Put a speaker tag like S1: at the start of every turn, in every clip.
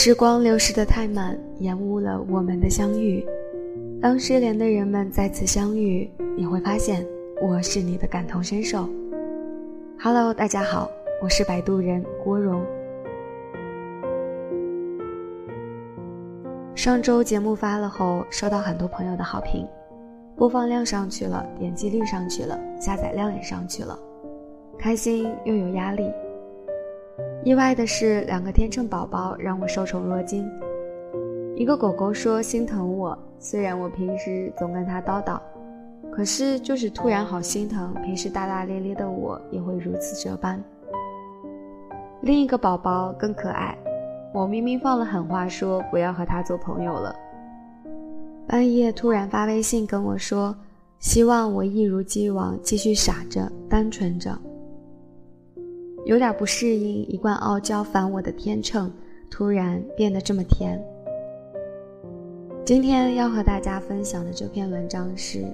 S1: 时光流逝的太慢，延误了我们的相遇。当失联的人们再次相遇，你会发现我是你的感同身受。Hello，大家好，我是摆渡人郭荣。上周节目发了后，收到很多朋友的好评，播放量上去了，点击率上去了，下载量也上去了，开心又有压力。意外的是，两个天秤宝宝让我受宠若惊。一个狗狗说心疼我，虽然我平时总跟它叨叨，可是就是突然好心疼，平时大大咧咧的我也会如此这般。另一个宝宝更可爱，我明明放了狠话说不要和它做朋友了，半夜突然发微信跟我说，希望我一如既往继续傻着、单纯着。有点不适应，一贯傲娇烦我的天秤，突然变得这么甜。今天要和大家分享的这篇文章是，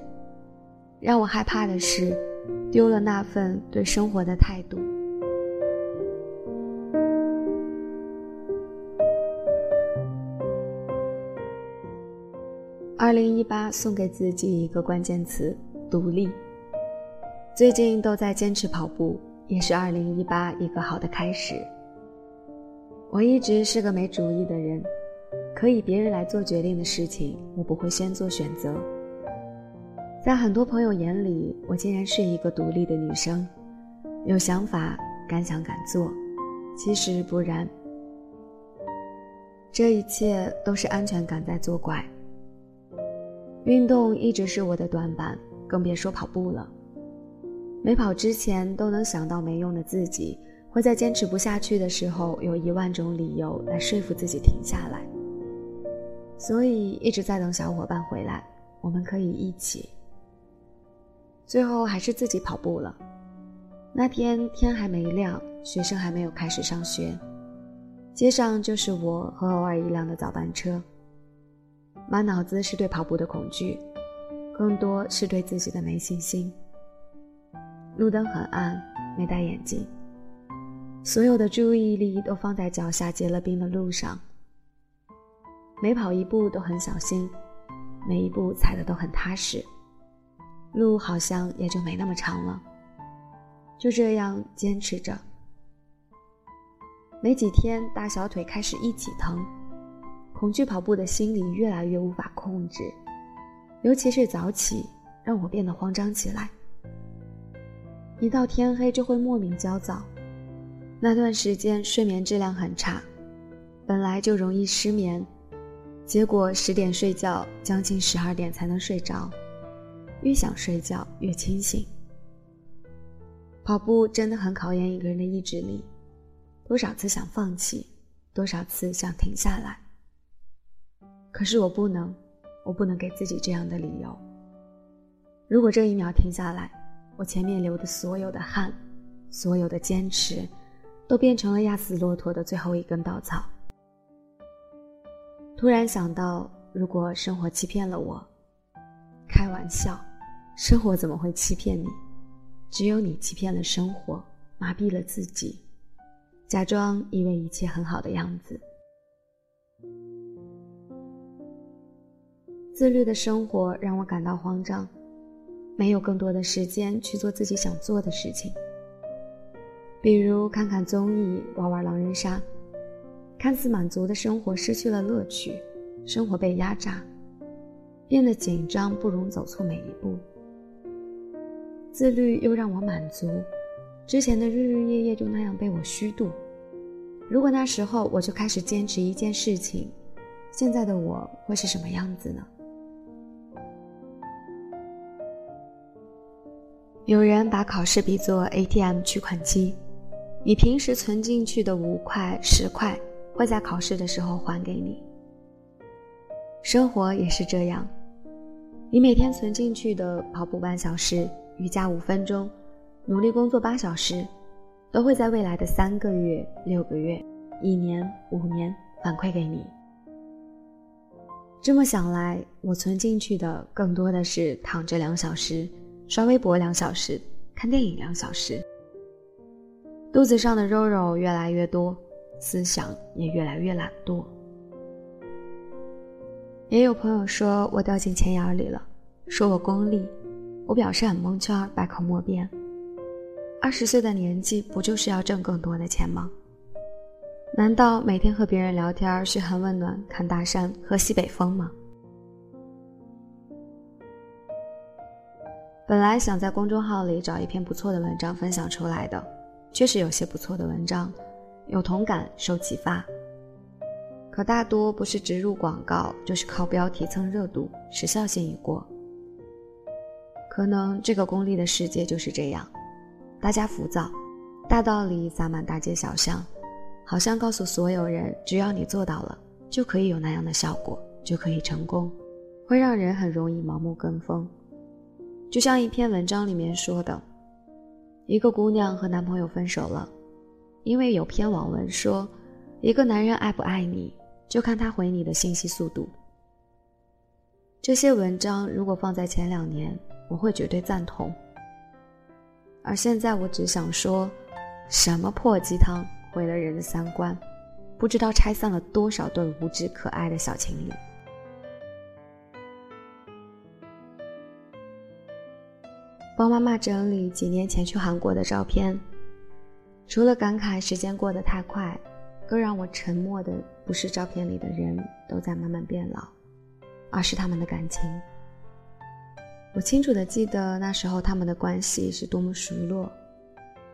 S1: 让我害怕的是，丢了那份对生活的态度。二零一八送给自己一个关键词：独立。最近都在坚持跑步。也是二零一八一个好的开始。我一直是个没主意的人，可以别人来做决定的事情，我不会先做选择。在很多朋友眼里，我竟然是一个独立的女生，有想法，敢想敢做。其实不然，这一切都是安全感在作怪。运动一直是我的短板，更别说跑步了。没跑之前都能想到没用的自己，会在坚持不下去的时候有一万种理由来说服自己停下来。所以一直在等小伙伴回来，我们可以一起。最后还是自己跑步了。那天天还没亮，学生还没有开始上学，街上就是我和偶尔一辆的早班车。满脑子是对跑步的恐惧，更多是对自己的没信心。路灯很暗，没戴眼镜，所有的注意力都放在脚下结了冰的路上。每跑一步都很小心，每一步踩的都很踏实，路好像也就没那么长了。就这样坚持着，没几天，大小腿开始一起疼，恐惧跑步的心理越来越无法控制，尤其是早起，让我变得慌张起来。一到天黑就会莫名焦躁，那段时间睡眠质量很差，本来就容易失眠，结果十点睡觉，将近十二点才能睡着，越想睡觉越清醒。跑步真的很考验一个人的意志力，多少次想放弃，多少次想停下来，可是我不能，我不能给自己这样的理由。如果这一秒停下来。我前面流的所有的汗，所有的坚持，都变成了压死骆驼的最后一根稻草。突然想到，如果生活欺骗了我，开玩笑，生活怎么会欺骗你？只有你欺骗了生活，麻痹了自己，假装以为一切很好的样子。自律的生活让我感到慌张。没有更多的时间去做自己想做的事情，比如看看综艺、玩玩狼人杀，看似满足的生活失去了乐趣，生活被压榨，变得紧张，不容走错每一步。自律又让我满足，之前的日日夜夜就那样被我虚度。如果那时候我就开始坚持一件事情，现在的我会是什么样子呢？有人把考试比作 ATM 取款机，你平时存进去的五块、十块，会在考试的时候还给你。生活也是这样，你每天存进去的跑步半小时、瑜伽五分钟、努力工作八小时，都会在未来的三个月、六个月、一年、五年反馈给你。这么想来，我存进去的更多的是躺着两小时。刷微博两小时，看电影两小时，肚子上的肉肉越来越多，思想也越来越懒惰。也有朋友说我掉进钱眼里了，说我功利，我表示很蒙圈，百口莫辩。二十岁的年纪，不就是要挣更多的钱吗？难道每天和别人聊天、嘘寒问暖、看大山、喝西北风吗？本来想在公众号里找一篇不错的文章分享出来的，确实有些不错的文章，有同感，受启发。可大多不是植入广告，就是靠标题蹭热度，时效性已过。可能这个功利的世界就是这样。大家浮躁，大道理洒满大街小巷，好像告诉所有人，只要你做到了，就可以有那样的效果，就可以成功，会让人很容易盲目跟风。就像一篇文章里面说的，一个姑娘和男朋友分手了，因为有篇网文说，一个男人爱不爱你，就看他回你的信息速度。这些文章如果放在前两年，我会绝对赞同。而现在，我只想说，什么破鸡汤毁了人的三观，不知道拆散了多少对无知可爱的小情侣。帮妈妈整理几年前去韩国的照片，除了感慨时间过得太快，更让我沉默的不是照片里的人都在慢慢变老，而是他们的感情。我清楚的记得那时候他们的关系是多么熟络，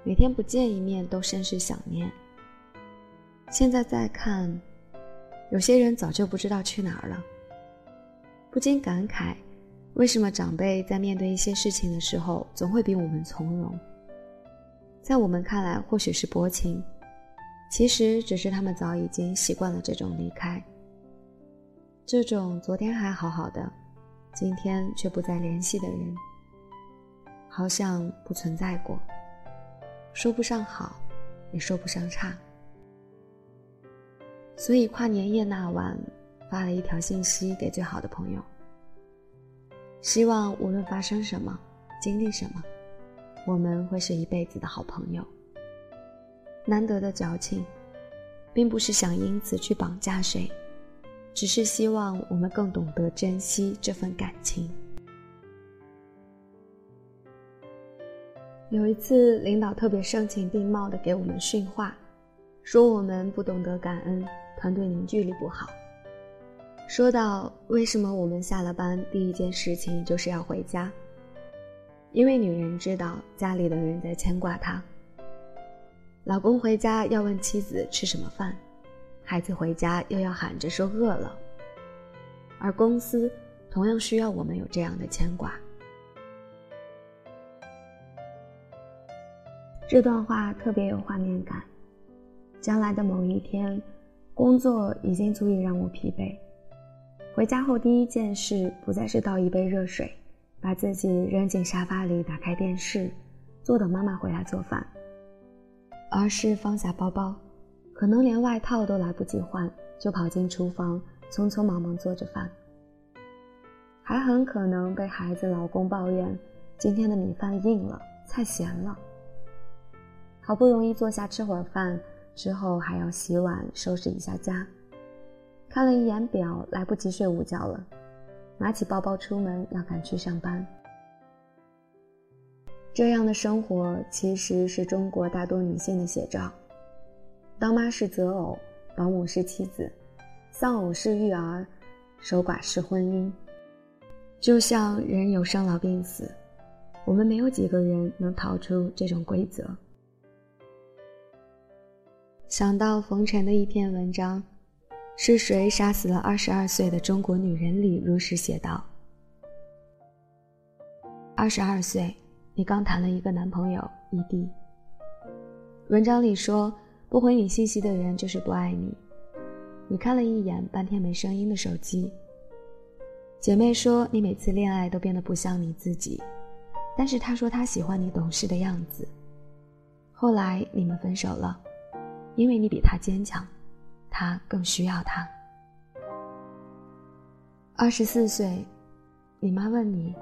S1: 每天不见一面都甚是想念。现在再看，有些人早就不知道去哪儿了，不禁感慨，为什么长辈在面对一些事情的时候总会比我们从容？在我们看来或许是薄情，其实只是他们早已经习惯了这种离开，这种昨天还好好的。今天却不再联系的人，好像不存在过。说不上好，也说不上差。所以跨年夜那晚，发了一条信息给最好的朋友，希望无论发生什么，经历什么，我们会是一辈子的好朋友。难得的矫情，并不是想因此去绑架谁。只是希望我们更懂得珍惜这份感情。有一次，领导特别声情并茂的给我们训话，说我们不懂得感恩，团队凝聚力不好。说到为什么我们下了班第一件事情就是要回家，因为女人知道家里的人在牵挂她。老公回家要问妻子吃什么饭。孩子回家又要喊着说饿了，而公司同样需要我们有这样的牵挂。这段话特别有画面感。将来的某一天，工作已经足以让我疲惫，回家后第一件事不再是倒一杯热水，把自己扔进沙发里，打开电视，坐等妈妈回来做饭，而是放下包包。可能连外套都来不及换，就跑进厨房，匆匆忙忙做着饭。还很可能被孩子、老公抱怨今天的米饭硬了，菜咸了。好不容易坐下吃会儿饭之后，还要洗碗、收拾一下家。看了一眼表，来不及睡午觉了，拿起包包出门要赶去上班。这样的生活其实是中国大多女性的写照。当妈是择偶，保姆是妻子，丧偶是育儿，守寡是婚姻。就像人有生老病死，我们没有几个人能逃出这种规则。想到冯晨的一篇文章，《是谁杀死了二十二岁的中国女人》里如实写道：“二十二岁，你刚谈了一个男朋友，异地。”文章里说。不回你信息的人就是不爱你。你看了一眼半天没声音的手机。姐妹说你每次恋爱都变得不像你自己，但是她说她喜欢你懂事的样子。后来你们分手了，因为你比她坚强，他更需要他。二十四岁，你妈问你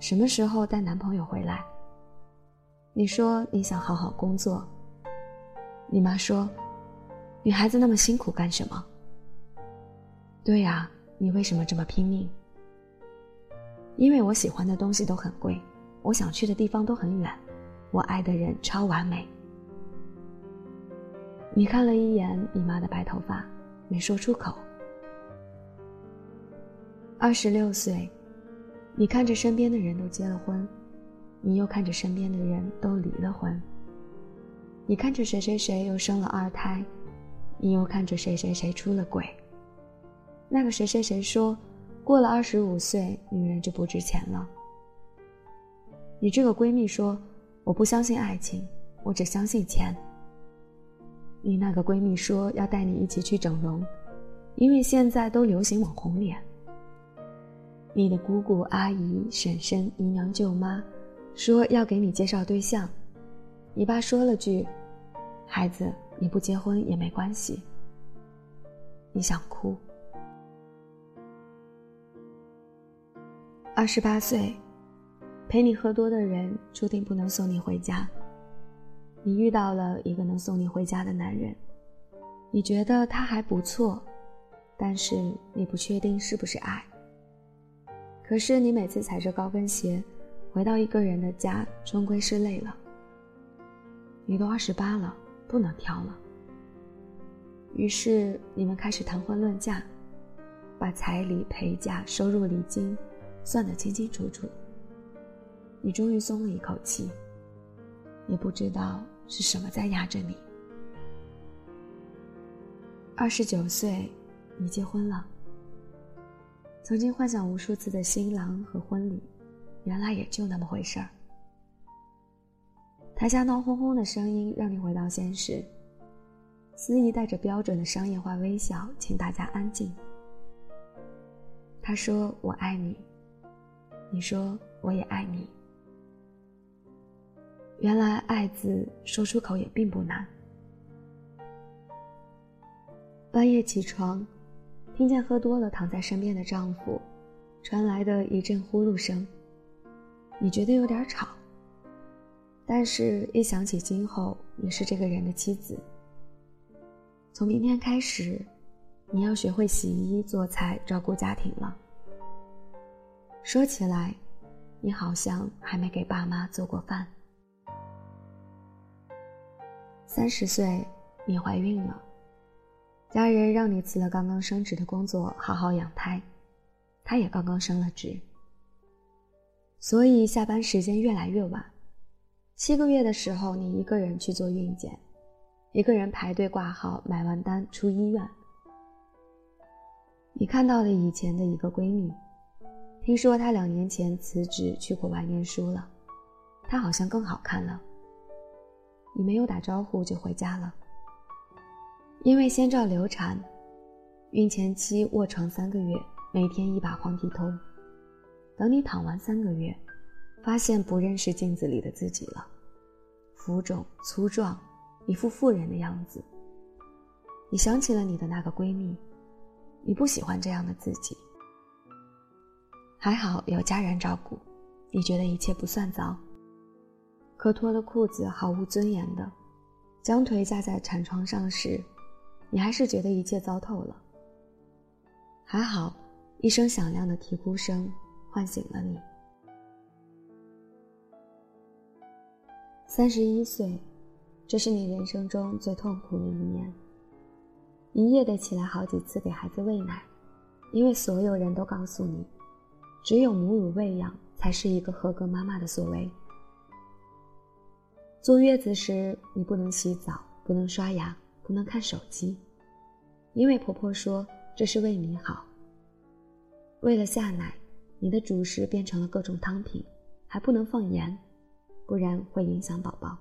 S1: 什么时候带男朋友回来，你说你想好好工作。你妈说：“女孩子那么辛苦干什么？对呀，你为什么这么拼命？因为我喜欢的东西都很贵，我想去的地方都很远，我爱的人超完美。你看了一眼你妈的白头发，没说出口。二十六岁，你看着身边的人都结了婚，你又看着身边的人都离了婚。你看着谁谁谁又生了二胎，你又看着谁谁谁出了轨。那个谁谁谁说，过了二十五岁，女人就不值钱了。你这个闺蜜说，我不相信爱情，我只相信钱。你那个闺蜜说要带你一起去整容，因为现在都流行网红脸。你的姑姑、阿姨、婶婶、姨娘、舅妈，说要给你介绍对象。你爸说了句：“孩子，你不结婚也没关系。”你想哭。二十八岁，陪你喝多的人注定不能送你回家。你遇到了一个能送你回家的男人，你觉得他还不错，但是你不确定是不是爱。可是你每次踩着高跟鞋回到一个人的家，终归是累了。你都二十八了，不能挑了。于是你们开始谈婚论嫁，把彩礼、陪嫁、收入、礼金算得清清楚楚。你终于松了一口气，也不知道是什么在压着你。二十九岁，你结婚了。曾经幻想无数次的新郎和婚礼，原来也就那么回事儿。台下闹哄哄的声音让你回到现实。司仪带着标准的商业化微笑，请大家安静。他说：“我爱你。”你说：“我也爱你。”原来“爱”字说出口也并不难。半夜起床。听见喝多了躺在身边的丈夫传来的一阵呼噜声，你觉得有点吵。但是，一想起今后你是这个人的妻子，从明天开始，你要学会洗衣、做菜、照顾家庭了。说起来，你好像还没给爸妈做过饭。三十岁，你怀孕了。家人让你辞了刚刚升职的工作，好好养胎。他也刚刚升了职，所以下班时间越来越晚。七个月的时候，你一个人去做孕检，一个人排队挂号，买完单出医院。你看到了以前的一个闺蜜，听说她两年前辞职去国外念书了，她好像更好看了。你没有打招呼就回家了。因为先兆流产，孕前期卧床三个月，每天一把黄体酮。等你躺完三个月，发现不认识镜子里的自己了，浮肿粗壮，一副妇人的样子。你想起了你的那个闺蜜，你不喜欢这样的自己。还好有家人照顾，你觉得一切不算糟。可脱了裤子毫无尊严的，将腿架在产床上时。你还是觉得一切糟透了。还好，一声响亮的啼哭声唤醒了你。三十一岁，这是你人生中最痛苦的一年。一夜得起来好几次给孩子喂奶，因为所有人都告诉你，只有母乳喂养才是一个合格妈妈的所为。坐月子时，你不能洗澡，不能刷牙。不能看手机，因为婆婆说这是为你好。为了下奶，你的主食变成了各种汤品，还不能放盐，不然会影响宝宝。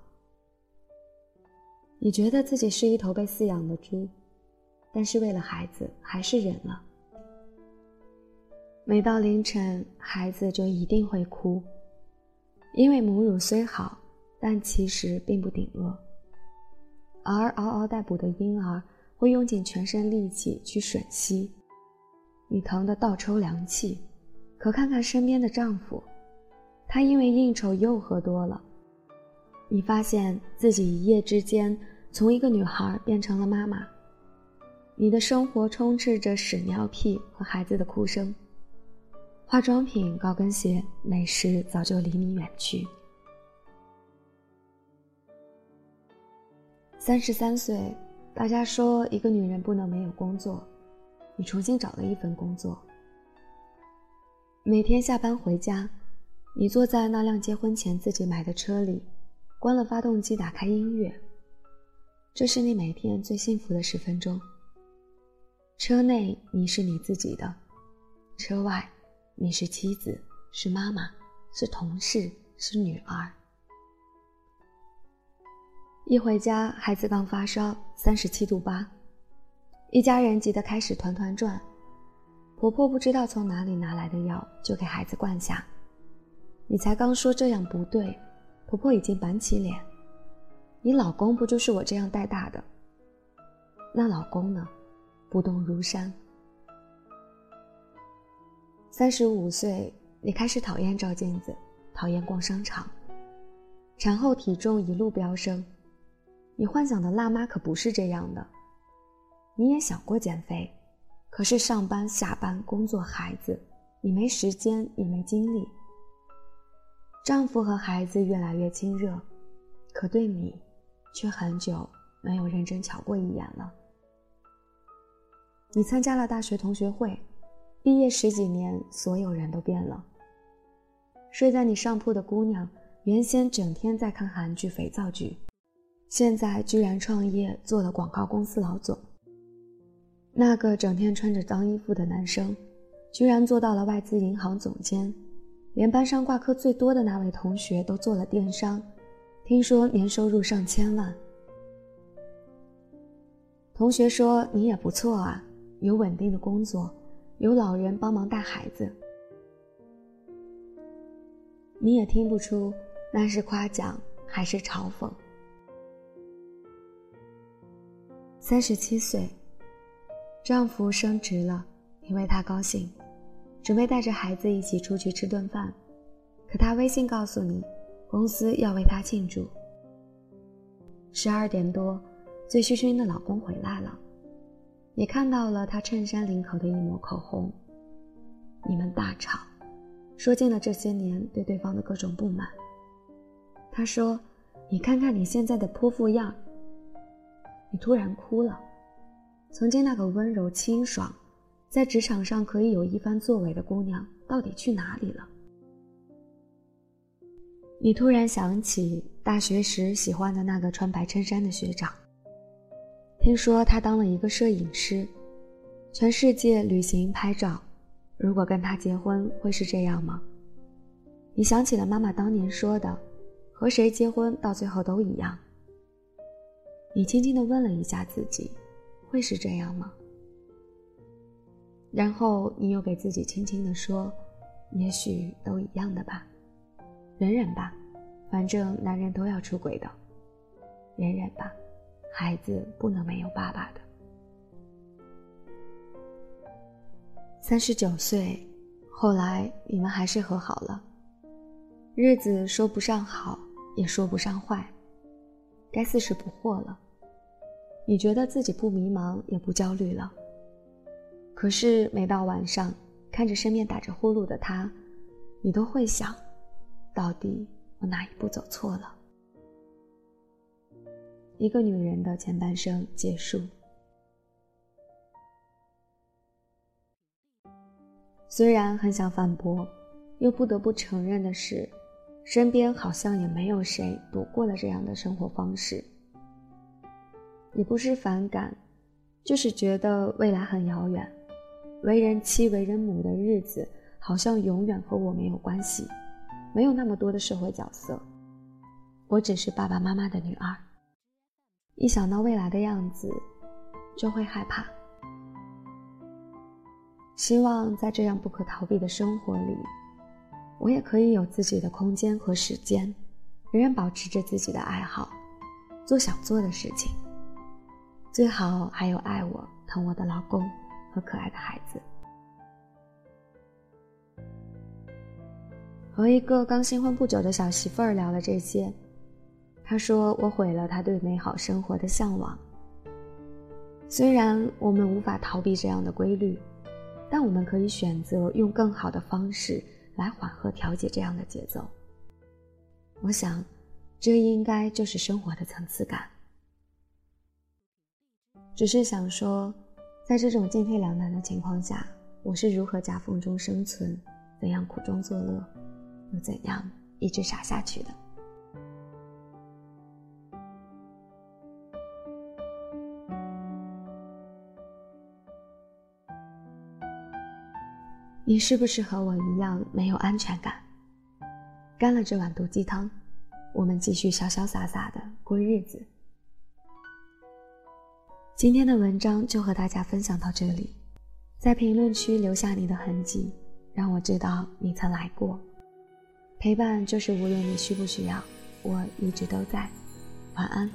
S1: 你觉得自己是一头被饲养的猪，但是为了孩子还是忍了。每到凌晨，孩子就一定会哭，因为母乳虽好，但其实并不顶饿。而嗷嗷待哺的婴儿会用尽全身力气去吮吸，你疼得倒抽凉气。可看看身边的丈夫，他因为应酬又喝多了。你发现自己一夜之间从一个女孩变成了妈妈，你的生活充斥着屎尿屁和孩子的哭声。化妆品、高跟鞋、美食早就离你远去。三十三岁，大家说一个女人不能没有工作，你重新找了一份工作。每天下班回家，你坐在那辆结婚前自己买的车里，关了发动机，打开音乐。这是你每天最幸福的十分钟。车内你是你自己的，车外。你是妻子，是妈妈，是同事，是女儿。一回家，孩子刚发烧，三十七度八，一家人急得开始团团转。婆婆不知道从哪里拿来的药，就给孩子灌下。你才刚说这样不对，婆婆已经板起脸。你老公不就是我这样带大的？那老公呢？不动如山。三十五岁，你开始讨厌照镜子，讨厌逛商场。产后体重一路飙升，你幻想的辣妈可不是这样的。你也想过减肥，可是上班、下班、工作、孩子，你没时间也没精力。丈夫和孩子越来越亲热，可对你，却很久没有认真瞧过一眼了。你参加了大学同学会。毕业十几年，所有人都变了。睡在你上铺的姑娘，原先整天在看韩剧、肥皂剧，现在居然创业做了广告公司老总。那个整天穿着脏衣服的男生，居然做到了外资银行总监。连班上挂科最多的那位同学都做了电商，听说年收入上千万。同学说你也不错啊，有稳定的工作。有老人帮忙带孩子，你也听不出那是夸奖还是嘲讽。三十七岁，丈夫升职了，你为他高兴，准备带着孩子一起出去吃顿饭，可他微信告诉你，公司要为他庆祝。十二点多，醉醺醺的老公回来了。也看到了他衬衫领口的一抹口红。你们大吵，说尽了这些年对对方的各种不满。他说：“你看看你现在的泼妇样。”你突然哭了。曾经那个温柔清爽，在职场上可以有一番作为的姑娘，到底去哪里了？你突然想起大学时喜欢的那个穿白衬衫的学长。听说他当了一个摄影师，全世界旅行拍照。如果跟他结婚，会是这样吗？你想起了妈妈当年说的：“和谁结婚到最后都一样。”你轻轻地问了一下自己：“会是这样吗？”然后你又给自己轻轻地说：“也许都一样的吧，忍忍吧，反正男人都要出轨的，忍忍吧。”孩子不能没有爸爸的。三十九岁，后来你们还是和好了，日子说不上好，也说不上坏，该四十不惑了。你觉得自己不迷茫，也不焦虑了。可是每到晚上，看着身边打着呼噜的他，你都会想，到底我哪一步走错了？一个女人的前半生结束。虽然很想反驳，又不得不承认的是，身边好像也没有谁躲过了这样的生活方式。也不是反感，就是觉得未来很遥远，为人妻、为人母的日子好像永远和我没有关系，没有那么多的社会角色，我只是爸爸妈妈的女儿。一想到未来的样子，就会害怕。希望在这样不可逃避的生活里，我也可以有自己的空间和时间，仍然保持着自己的爱好，做想做的事情。最好还有爱我、疼我的老公和可爱的孩子。和一个刚新婚不久的小媳妇儿聊了这些。她说：“我毁了她对美好生活的向往。”虽然我们无法逃避这样的规律，但我们可以选择用更好的方式来缓和调节这样的节奏。我想，这应该就是生活的层次感。只是想说，在这种进退两难的情况下，我是如何夹缝中生存，怎样苦中作乐，又怎样一直傻下去的。你是不是和我一样没有安全感？干了这碗毒鸡汤，我们继续潇潇洒洒的过日子。今天的文章就和大家分享到这里，在评论区留下你的痕迹，让我知道你曾来过。陪伴就是无论你需不需要，我一直都在。晚安。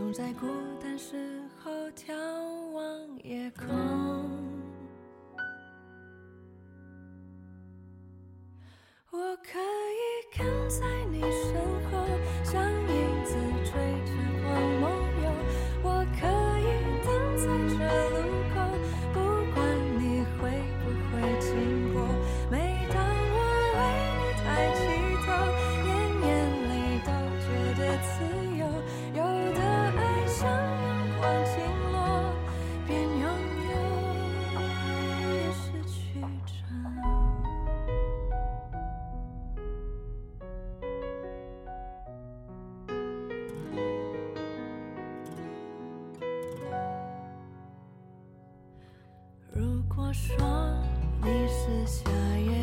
S2: 总在孤单时候眺望。夜空，果说你是夏夜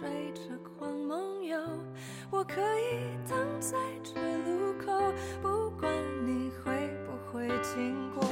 S2: 追着光梦游我可以等在这路口不管你会不会经过。